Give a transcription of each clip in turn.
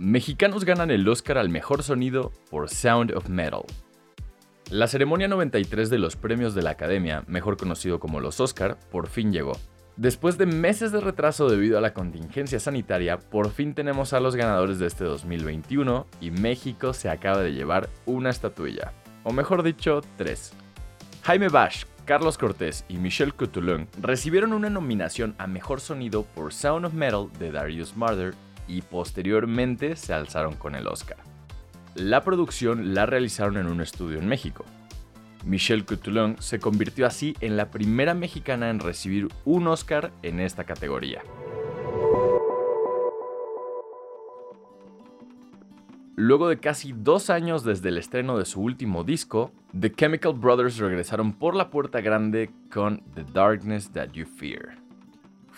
Mexicanos ganan el Oscar al mejor sonido por Sound of Metal. La ceremonia 93 de los premios de la Academia, mejor conocido como los Oscar, por fin llegó. Después de meses de retraso debido a la contingencia sanitaria, por fin tenemos a los ganadores de este 2021 y México se acaba de llevar una estatuilla, o mejor dicho, tres. Jaime Bash, Carlos Cortés y Michel Coutulon recibieron una nominación a Mejor Sonido por Sound of Metal de Darius Marder y posteriormente se alzaron con el Oscar. La producción la realizaron en un estudio en México. Michelle Coutulon se convirtió así en la primera mexicana en recibir un Oscar en esta categoría. Luego de casi dos años desde el estreno de su último disco, The Chemical Brothers regresaron por la puerta grande con The Darkness That You Fear.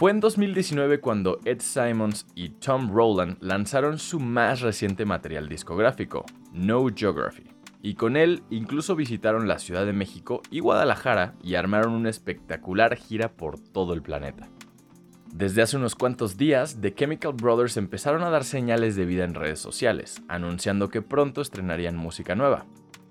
Fue en 2019 cuando Ed Simons y Tom Rowland lanzaron su más reciente material discográfico, No Geography, y con él incluso visitaron la Ciudad de México y Guadalajara y armaron una espectacular gira por todo el planeta. Desde hace unos cuantos días, The Chemical Brothers empezaron a dar señales de vida en redes sociales, anunciando que pronto estrenarían música nueva,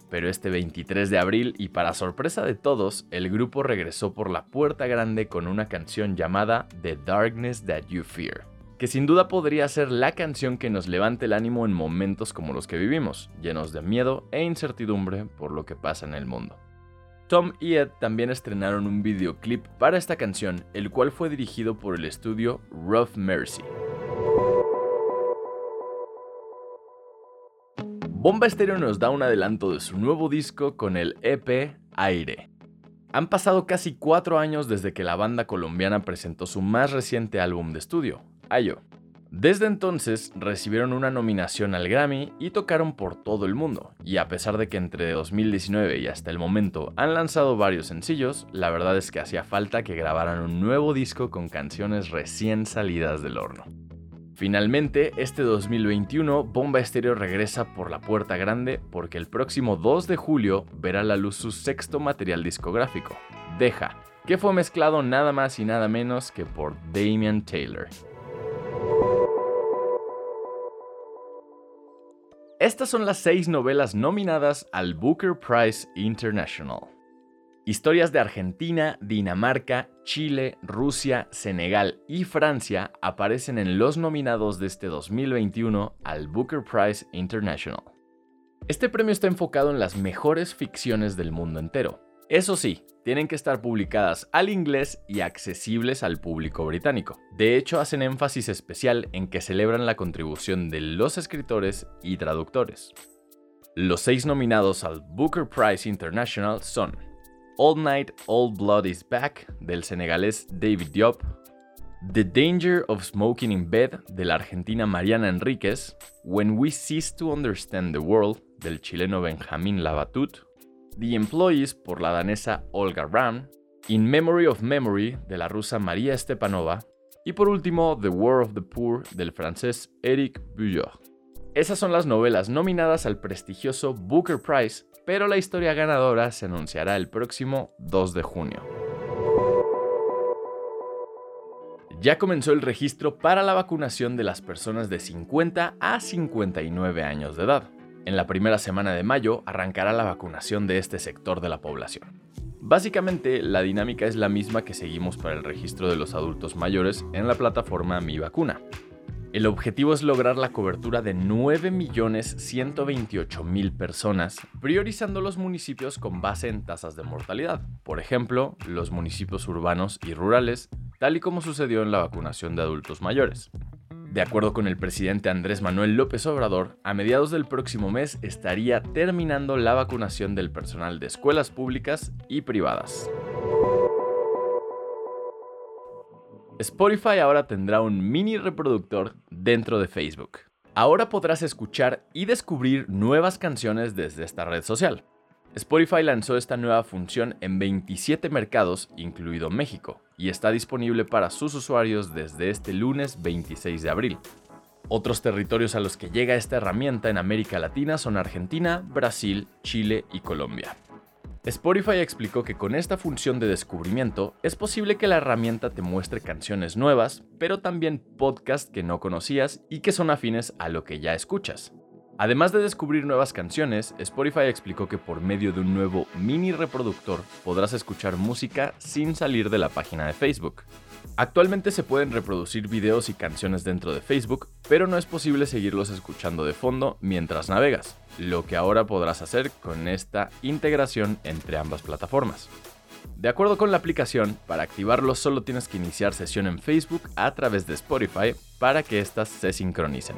pero este 23 de abril y para sorpresa de todos, el grupo regresó por la puerta grande con una canción llamada The Darkness That You Fear, que sin duda podría ser la canción que nos levante el ánimo en momentos como los que vivimos, llenos de miedo e incertidumbre por lo que pasa en el mundo. Tom y Ed también estrenaron un videoclip para esta canción, el cual fue dirigido por el estudio Rough Mercy. Bomba Estéreo nos da un adelanto de su nuevo disco con el EP Aire. Han pasado casi cuatro años desde que la banda colombiana presentó su más reciente álbum de estudio, Ayo. Desde entonces recibieron una nominación al Grammy y tocaron por todo el mundo, y a pesar de que entre 2019 y hasta el momento han lanzado varios sencillos, la verdad es que hacía falta que grabaran un nuevo disco con canciones recién salidas del horno. Finalmente, este 2021, Bomba Estéreo regresa por la puerta grande porque el próximo 2 de julio verá la luz su sexto material discográfico, Deja, que fue mezclado nada más y nada menos que por Damian Taylor. Estas son las seis novelas nominadas al Booker Prize International. Historias de Argentina, Dinamarca, Chile, Rusia, Senegal y Francia aparecen en los nominados de este 2021 al Booker Prize International. Este premio está enfocado en las mejores ficciones del mundo entero. Eso sí, tienen que estar publicadas al inglés y accesibles al público británico. De hecho, hacen énfasis especial en que celebran la contribución de los escritores y traductores. Los seis nominados al Booker Prize International son All Night, All Blood is Back del senegalés David Diop, The Danger of Smoking in Bed de la argentina Mariana Enríquez, When We Cease to Understand the World del chileno Benjamín Labatut, The Employees por la danesa Olga Ram, In Memory of Memory de la rusa María Stepanova. Y por último The War of the Poor del francés Eric Bujold. Esas son las novelas nominadas al prestigioso Booker Prize pero la historia ganadora se anunciará el próximo 2 de junio. Ya comenzó el registro para la vacunación de las personas de 50 a 59 años de edad. En la primera semana de mayo arrancará la vacunación de este sector de la población. Básicamente, la dinámica es la misma que seguimos para el registro de los adultos mayores en la plataforma Mi Vacuna. El objetivo es lograr la cobertura de 9.128.000 personas, priorizando los municipios con base en tasas de mortalidad, por ejemplo, los municipios urbanos y rurales, tal y como sucedió en la vacunación de adultos mayores. De acuerdo con el presidente Andrés Manuel López Obrador, a mediados del próximo mes estaría terminando la vacunación del personal de escuelas públicas y privadas. Spotify ahora tendrá un mini reproductor dentro de Facebook. Ahora podrás escuchar y descubrir nuevas canciones desde esta red social. Spotify lanzó esta nueva función en 27 mercados, incluido México, y está disponible para sus usuarios desde este lunes 26 de abril. Otros territorios a los que llega esta herramienta en América Latina son Argentina, Brasil, Chile y Colombia. Spotify explicó que con esta función de descubrimiento es posible que la herramienta te muestre canciones nuevas, pero también podcasts que no conocías y que son afines a lo que ya escuchas. Además de descubrir nuevas canciones, Spotify explicó que por medio de un nuevo mini reproductor podrás escuchar música sin salir de la página de Facebook. Actualmente se pueden reproducir videos y canciones dentro de Facebook, pero no es posible seguirlos escuchando de fondo mientras navegas, lo que ahora podrás hacer con esta integración entre ambas plataformas. De acuerdo con la aplicación, para activarlo solo tienes que iniciar sesión en Facebook a través de Spotify para que éstas se sincronicen.